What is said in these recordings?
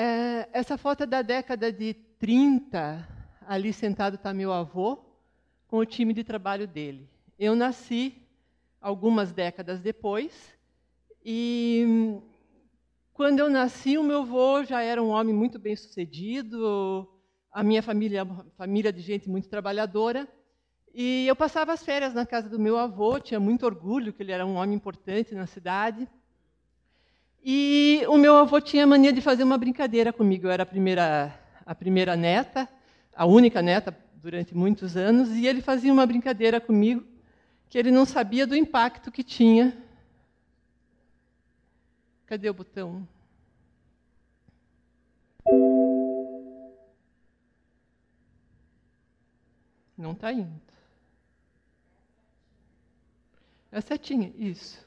É, essa foto é da década de 30. Ali sentado está meu avô, com o time de trabalho dele. Eu nasci algumas décadas depois, e quando eu nasci, o meu avô já era um homem muito bem sucedido, a minha família, família de gente muito trabalhadora, e eu passava as férias na casa do meu avô, tinha muito orgulho que ele era um homem importante na cidade. E o meu avô tinha mania de fazer uma brincadeira comigo. Eu era a primeira, a primeira neta, a única neta durante muitos anos, e ele fazia uma brincadeira comigo que ele não sabia do impacto que tinha Cadê o botão? Não está indo. É a setinha, isso.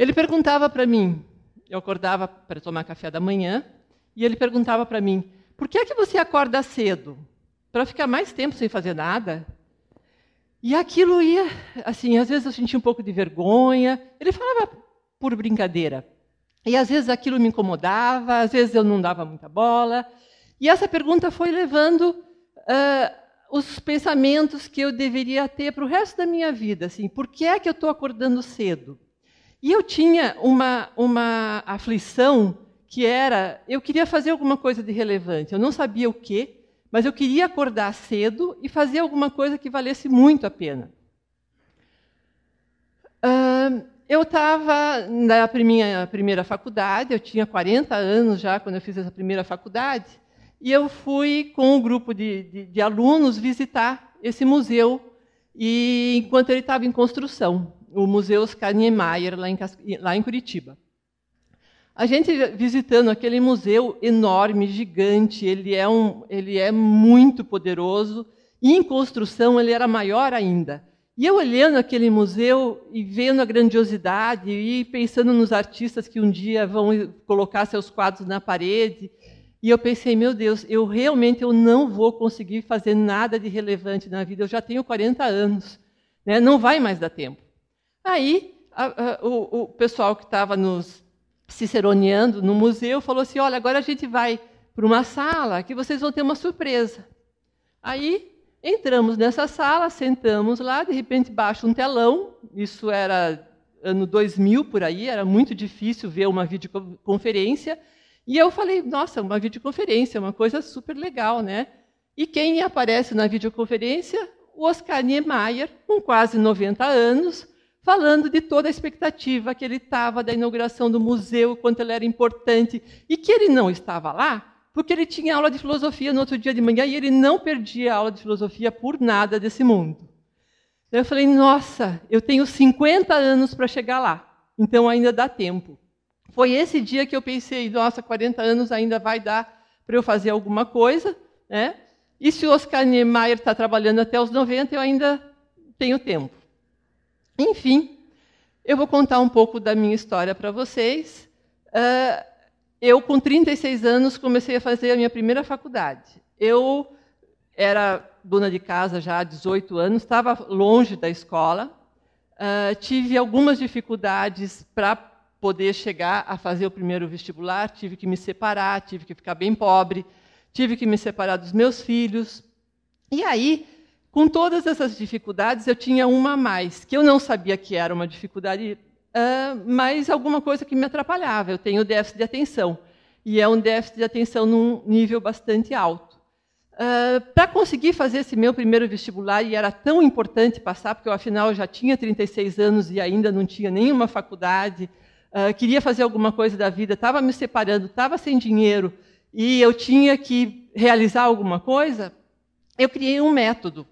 Ele perguntava para mim, eu acordava para tomar café da manhã, e ele perguntava para mim: por que é que você acorda cedo? Para ficar mais tempo sem fazer nada? E aquilo ia, assim, às vezes eu sentia um pouco de vergonha. Ele falava por brincadeira. E às vezes aquilo me incomodava, às vezes eu não dava muita bola. E essa pergunta foi levando uh, os pensamentos que eu deveria ter para o resto da minha vida. Assim, por que é que eu estou acordando cedo? E eu tinha uma, uma aflição que era, eu queria fazer alguma coisa de relevante. Eu não sabia o quê, mas eu queria acordar cedo e fazer alguma coisa que valesse muito a pena. Uh, eu estava na minha primeira faculdade, eu tinha 40 anos já quando eu fiz essa primeira faculdade, e eu fui com um grupo de, de, de alunos visitar esse museu, e enquanto ele estava em construção, o Museu Oscar Niemeyer, lá em, lá em Curitiba. A gente visitando aquele museu enorme, gigante, ele é, um, ele é muito poderoso, e em construção ele era maior ainda. E eu olhando aquele museu e vendo a grandiosidade e pensando nos artistas que um dia vão colocar seus quadros na parede, e eu pensei, meu Deus, eu realmente eu não vou conseguir fazer nada de relevante na vida. Eu já tenho 40 anos, né? não vai mais dar tempo. Aí a, a, o, o, pessoal que estava nos ciceroneando no museu falou assim: olha, agora a gente vai para uma sala que vocês vão ter uma surpresa. Aí Entramos nessa sala, sentamos lá, de repente baixa um telão, isso era ano 2000 por aí, era muito difícil ver uma videoconferência, e eu falei, nossa, uma videoconferência, uma coisa super legal, né? E quem aparece na videoconferência? O Oscar Niemeyer, com quase 90 anos, falando de toda a expectativa que ele estava da inauguração do museu, quanto ele era importante, e que ele não estava lá porque ele tinha aula de filosofia no outro dia de manhã e ele não perdia a aula de filosofia por nada desse mundo. Eu falei, nossa, eu tenho 50 anos para chegar lá, então ainda dá tempo. Foi esse dia que eu pensei, nossa, 40 anos ainda vai dar para eu fazer alguma coisa, né? E se o Oscar Niemeyer está trabalhando até os 90, eu ainda tenho tempo. Enfim, eu vou contar um pouco da minha história para vocês. Uh, eu, com 36 anos, comecei a fazer a minha primeira faculdade. Eu era dona de casa já há 18 anos, estava longe da escola, uh, tive algumas dificuldades para poder chegar a fazer o primeiro vestibular, tive que me separar, tive que ficar bem pobre, tive que me separar dos meus filhos. E aí, com todas essas dificuldades, eu tinha uma a mais, que eu não sabia que era uma dificuldade uh, mas alguma coisa que me atrapalhava. Eu tenho déficit de atenção, e é um déficit de atenção num nível bastante alto. Uh, Para conseguir fazer esse meu primeiro vestibular, e era tão importante passar, porque eu, afinal, já tinha 36 anos e ainda não tinha nenhuma faculdade, uh, queria fazer alguma coisa da vida, estava me separando, estava sem dinheiro, e eu tinha que realizar alguma coisa, eu criei um método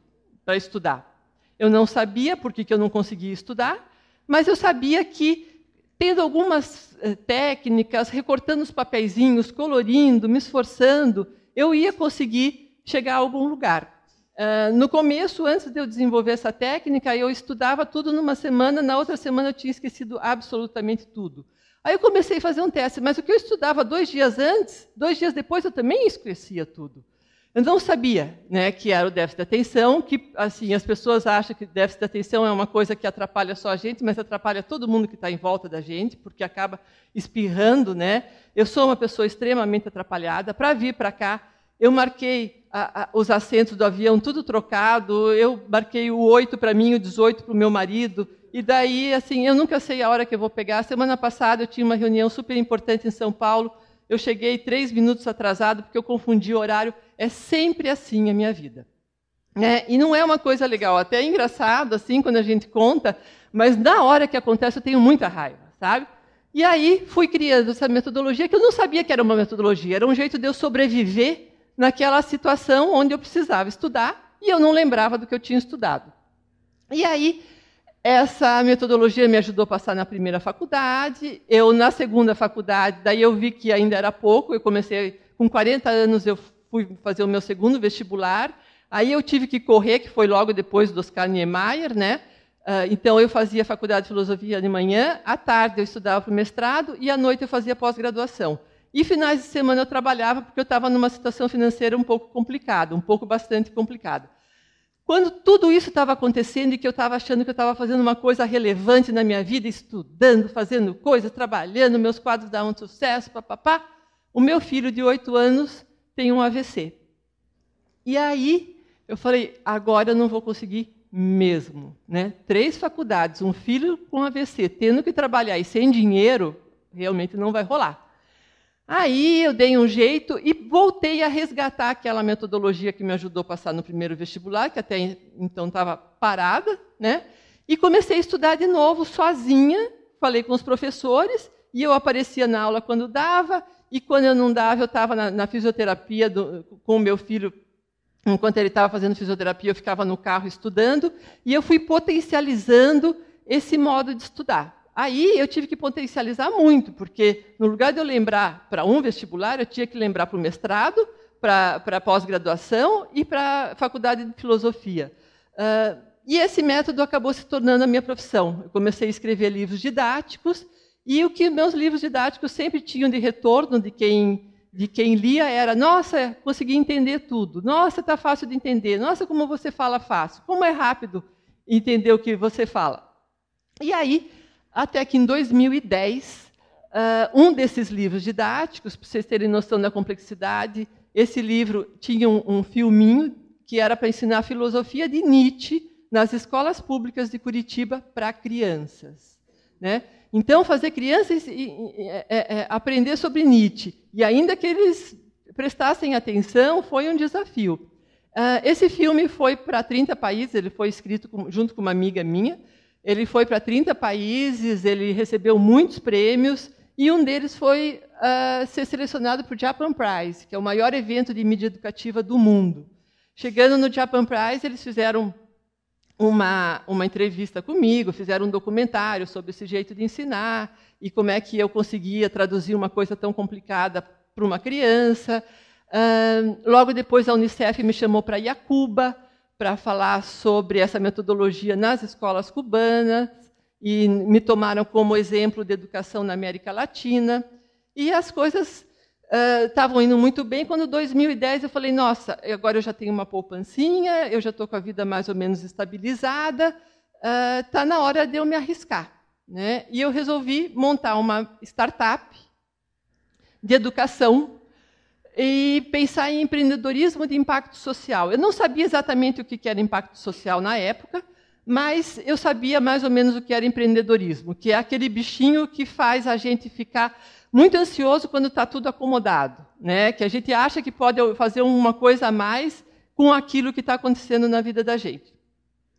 para estudar. Eu não sabia por que, eu não conseguia estudar, mas eu sabia que, tendo algumas eh, técnicas, recortando os papeizinhos, colorindo, me esforçando, eu ia conseguir chegar a algum lugar. Uh, no começo, antes de eu desenvolver essa técnica, eu estudava tudo numa semana, na outra semana eu tinha esquecido absolutamente tudo. Aí eu comecei a fazer um teste, mas o que eu estudava dois dias antes, dois dias depois eu também esquecia tudo. Eu não sabia né, que era o déficit de atenção, que assim as pessoas acham que déficit de atenção é uma coisa que atrapalha só a gente, mas atrapalha todo mundo que está em volta da gente, porque acaba espirrando. Né? Eu sou uma pessoa extremamente atrapalhada. Para vir para cá, eu marquei a, a, os assentos do avião tudo trocado, eu marquei o 8 para mim, o 18 para o meu marido, e daí, assim, eu nunca sei a hora que eu vou pegar. Semana passada eu tinha uma reunião super importante em São Paulo, eu cheguei três minutos atrasado porque eu confundi o horário. É sempre assim a minha vida. É, e não é uma coisa legal, até é engraçado assim quando a gente conta, mas na hora que acontece eu tenho muita raiva, sabe? E aí fui criando essa metodologia que eu não sabia que era uma metodologia, era um jeito de eu sobreviver naquela situação onde eu precisava estudar e eu não lembrava do que eu tinha estudado. E aí essa metodologia me ajudou a passar na primeira faculdade. Eu, na segunda faculdade, daí eu vi que ainda era pouco. Eu comecei, com 40 anos, eu fui fazer o meu segundo vestibular. Aí eu tive que correr, que foi logo depois do Oscar Niemeyer, né? Uh, então eu fazia faculdade de filosofia de manhã, à tarde eu estudava para o mestrado e à noite eu fazia pós-graduação. E finais de semana eu trabalhava porque eu estava numa situação financeira um pouco complicada, um pouco bastante complicada. Quando tudo isso estava acontecendo e que eu estava achando que eu estava fazendo uma coisa relevante na minha vida, estudando, fazendo coisas, trabalhando, meus quadros davam sucesso, papapá, o meu filho de oito anos tem um AVC. E aí eu falei, agora eu não vou conseguir mesmo. Né? Três faculdades, um filho com AVC, tendo que trabalhar e sem dinheiro, realmente não vai rolar. Aí eu dei um jeito e voltei a resgatar aquela metodologia que me ajudou a passar no primeiro vestibular, que até então estava parada, né? E comecei a estudar de novo sozinha. Falei com os professores e eu aparecia na aula quando dava e quando eu não dava eu estava na, na, fisioterapia do, com o meu filho. Enquanto ele estava fazendo fisioterapia, eu ficava no carro estudando e eu fui potencializando esse modo de estudar. Aí eu tive que potencializar muito, porque no lugar de eu lembrar para um vestibular, eu tinha que lembrar para o mestrado, para a pós-graduação e para a faculdade de filosofia. Uh, e esse método acabou se tornando a minha profissão. Eu comecei a escrever livros didáticos, e o que meus livros didáticos sempre tinham de retorno de quem, de quem lia era: nossa, consegui entender tudo, nossa, está fácil de entender, nossa, como você fala fácil, como é rápido entender o que você fala. E aí até que em 2010, uh, um desses livros didáticos, para vocês terem noção da complexidade, esse livro tinha um, um filminho que era para ensinar a filosofia de Nietzsche nas escolas públicas de Curitiba para crianças. Né? Então, fazer crianças é, é, aprender sobre Nietzsche, e ainda que eles prestassem atenção, foi um desafio. Uh, esse filme foi para 30 países, ele foi escrito com, junto com uma amiga minha, ele foi para 30 países, ele recebeu muitos prêmios, e um deles foi uh, ser selecionado para o Japan Prize, que é o maior evento de mídia educativa do mundo. Chegando no Japan Prize, eles fizeram uma, uma entrevista comigo, fizeram um documentário sobre esse jeito de ensinar e como é que eu conseguia traduzir uma coisa tão complicada para uma criança. Uh, logo depois, a Unicef me chamou para ir a Cuba, para falar sobre essa metodologia nas escolas cubanas e me tomaram como exemplo de educação na América Latina. E as coisas estavam uh, indo muito bem. Quando 2010 eu falei, nossa, agora eu já tenho uma poupancinha, eu já estou com a vida mais ou menos estabilizada, está uh, na hora de eu me arriscar. Né? E eu resolvi montar uma startup de educação e pensar em empreendedorismo de impacto social. Eu não sabia exatamente o que era impacto social na época, mas eu sabia mais ou menos o que era empreendedorismo, que é aquele bichinho que faz a gente ficar muito ansioso quando está tudo acomodado, né? que a gente acha que pode fazer uma coisa a mais com aquilo que está acontecendo na vida da gente.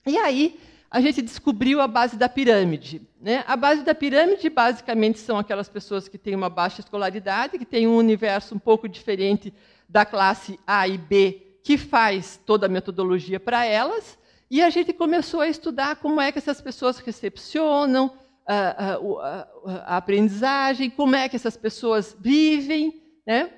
E aí, a gente descobriu a base da pirâmide. Né? A base da pirâmide, basicamente, são aquelas pessoas que têm uma baixa escolaridade, que têm um universo um pouco diferente da classe A e B, que faz toda a metodologia para elas. E a gente começou a estudar como é que essas pessoas recepcionam a, a, a, a aprendizagem, como é que essas pessoas vivem, né?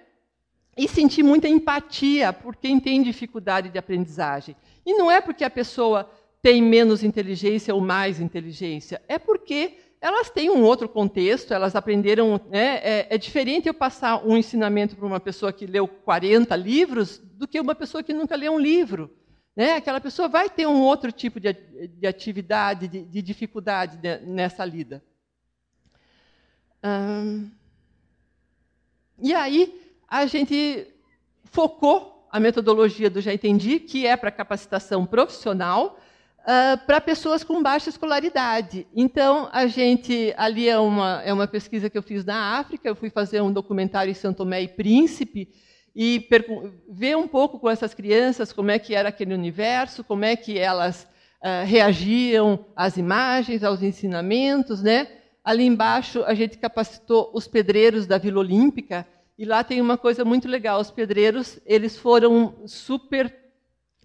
e sentir muita empatia por quem tem dificuldade de aprendizagem. E não é porque a pessoa tem menos inteligência ou mais inteligência. É porque elas têm um outro contexto, elas aprenderam. Né, é, é, diferente eu passar um ensinamento para uma pessoa que leu 40 livros do que uma pessoa que nunca leu um livro. Né? Aquela pessoa vai ter um outro tipo de, de atividade, de, de dificuldade nessa lida. Hum, e aí a gente focou a metodologia do Já Entendi, que é para capacitação profissional, uh, para pessoas com baixa escolaridade. Então, a gente, ali é uma, é uma pesquisa que eu fiz na África, eu fui fazer um documentário em São Tomé e Príncipe, e ver um pouco com essas crianças como é que era aquele universo, como é que elas uh, reagiam às imagens, aos ensinamentos, né? Ali embaixo a gente capacitou os pedreiros da Vila Olímpica e lá tem uma coisa muito legal. Os pedreiros eles foram super,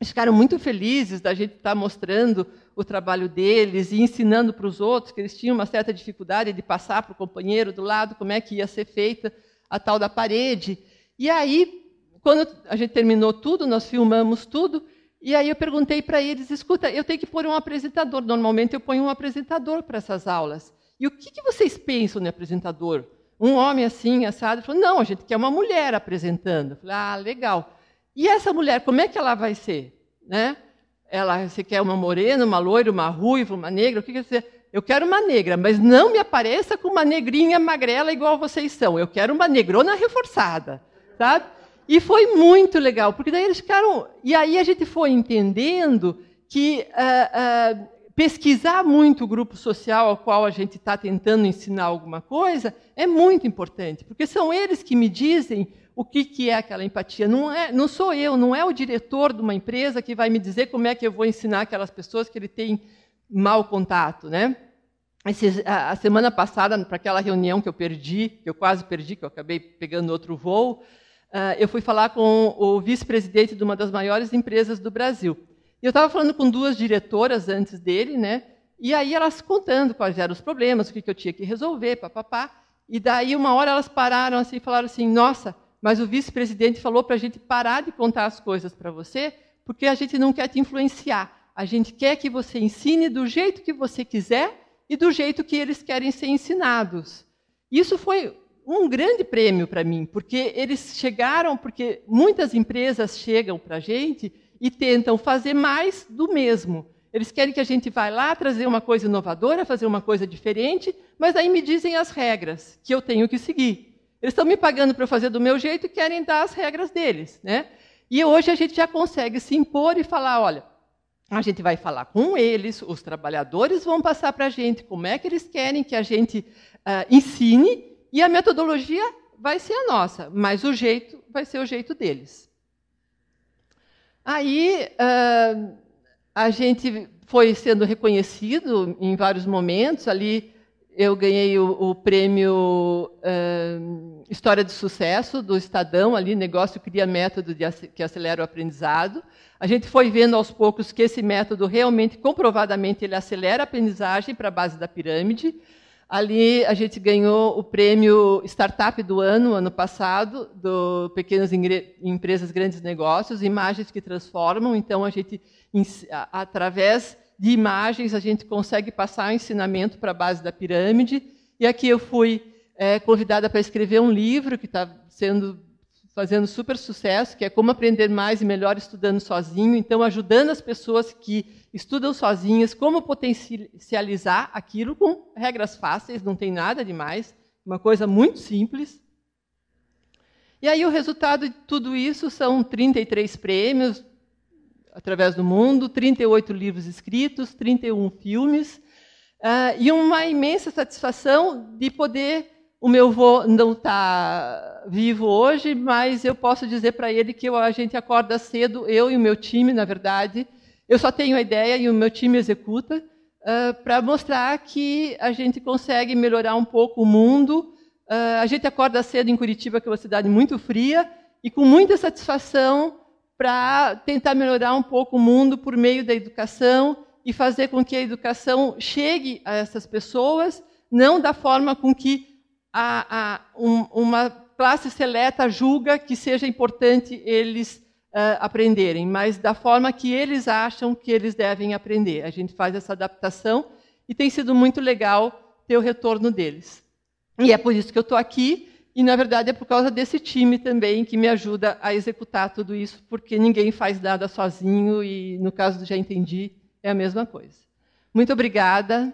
ficaram muito felizes da gente estar mostrando o trabalho deles e ensinando para os outros que eles tinham uma certa dificuldade de passar para o companheiro do lado como é que ia ser feita a tal da parede. E aí, quando a gente terminou tudo, nós filmamos tudo. E aí eu perguntei para eles: escuta, eu tenho que pôr um apresentador. Normalmente eu ponho um apresentador para essas aulas. E o que, que vocês pensam no apresentador? Um homem assim, assado? Falou, não, a gente quer uma mulher apresentando. Eu falei, ah, legal. E essa mulher, como é que ela vai ser? Né? Ela, você quer uma morena, uma loira, uma ruiva, uma negra? O que, que você... Eu quero uma negra, mas não me apareça com uma negrinha magrela igual vocês são. Eu quero uma negrona reforçada, sabe? E foi muito legal, porque daí eles ficaram... E aí a gente foi entendendo que... Uh, uh, pesquisar muito o grupo social ao qual a gente está tentando ensinar alguma coisa é muito importante, porque são eles que me dizem o que, que é aquela empatia. Não, é, não sou eu, não é o diretor de uma empresa que vai me dizer como é que eu vou ensinar aquelas pessoas que ele tem mau contato. Né? Esse, a, a, semana passada, para aquela reunião que eu perdi, que eu quase perdi, que eu acabei pegando outro voo, uh, eu fui falar com o vice-presidente de uma das maiores empresas do Brasil. Eu estava falando com duas diretoras antes dele, né? E aí elas contando quais eram os problemas, o que, eu tinha que resolver, papapá. E daí, uma hora, elas pararam assim e falaram assim: Nossa, mas o vice-presidente falou para a gente parar de contar as coisas para você, porque a gente não quer te influenciar. A gente quer que você ensine do jeito que você quiser e do jeito que eles querem ser ensinados. Isso foi um grande prêmio para mim, porque eles chegaram, porque muitas empresas chegam para a gente e tentam fazer mais do mesmo. Eles querem que a gente vá lá trazer uma coisa inovadora, fazer uma coisa diferente, mas aí me dizem as regras que eu tenho que seguir. Eles estão me pagando para fazer do meu jeito e querem dar as regras deles. Né? E hoje a gente já consegue se impor e falar: olha, a gente vai falar com eles, os trabalhadores vão passar para a gente como é que eles querem que a gente uh, ensine, e a metodologia vai ser a nossa, mas o jeito vai ser o jeito deles. Aí uh, a gente foi sendo reconhecido em vários momentos. Ali eu ganhei o, o prêmio uh, História de Sucesso do Estadão, ali, negócio cria método de, que acelera o aprendizado. A gente foi vendo aos poucos que esse método realmente, comprovadamente, ele acelera a aprendizagem para a base da pirâmide. Ali a gente ganhou o prêmio Startup do Ano, ano passado, do Pequenas Empresas Grandes Negócios, imagens que transformam. Então, a gente, através de imagens, a gente consegue passar o ensinamento para a base da pirâmide. E aqui eu fui é, convidada para escrever um livro que está sendo fazendo super sucesso, que é como aprender mais e melhor estudando sozinho. Então, ajudando as pessoas que estudam sozinhas como potencializar aquilo com regras fáceis, não tem nada demais, uma coisa muito simples. E aí o resultado de tudo isso são 33 prêmios através do mundo, 38 livros escritos, 31 filmes, uh, e uma imensa satisfação de poder. O meu avô não está vivo hoje, mas eu posso dizer para ele que a gente acorda cedo, eu e o meu time, na verdade, eu só tenho a ideia e o meu time executa uh, para mostrar que a gente consegue melhorar um pouco o mundo. Uh, a gente acorda cedo em Curitiba, que é uma cidade muito fria, e com muita satisfação para tentar melhorar um pouco o mundo por meio da educação e fazer com que a educação chegue a essas pessoas, não da forma com que a, a, um, uma classe seleta julga que seja importante eles uh, aprenderem, mas da forma que eles acham que eles devem aprender. A gente faz essa adaptação e tem sido muito legal ter o retorno deles. E é por isso que eu estou aqui, e na verdade é por causa desse time também que me ajuda a executar tudo isso, porque ninguém faz nada sozinho, e no caso do Já Entendi, é a mesma coisa. Muito obrigada.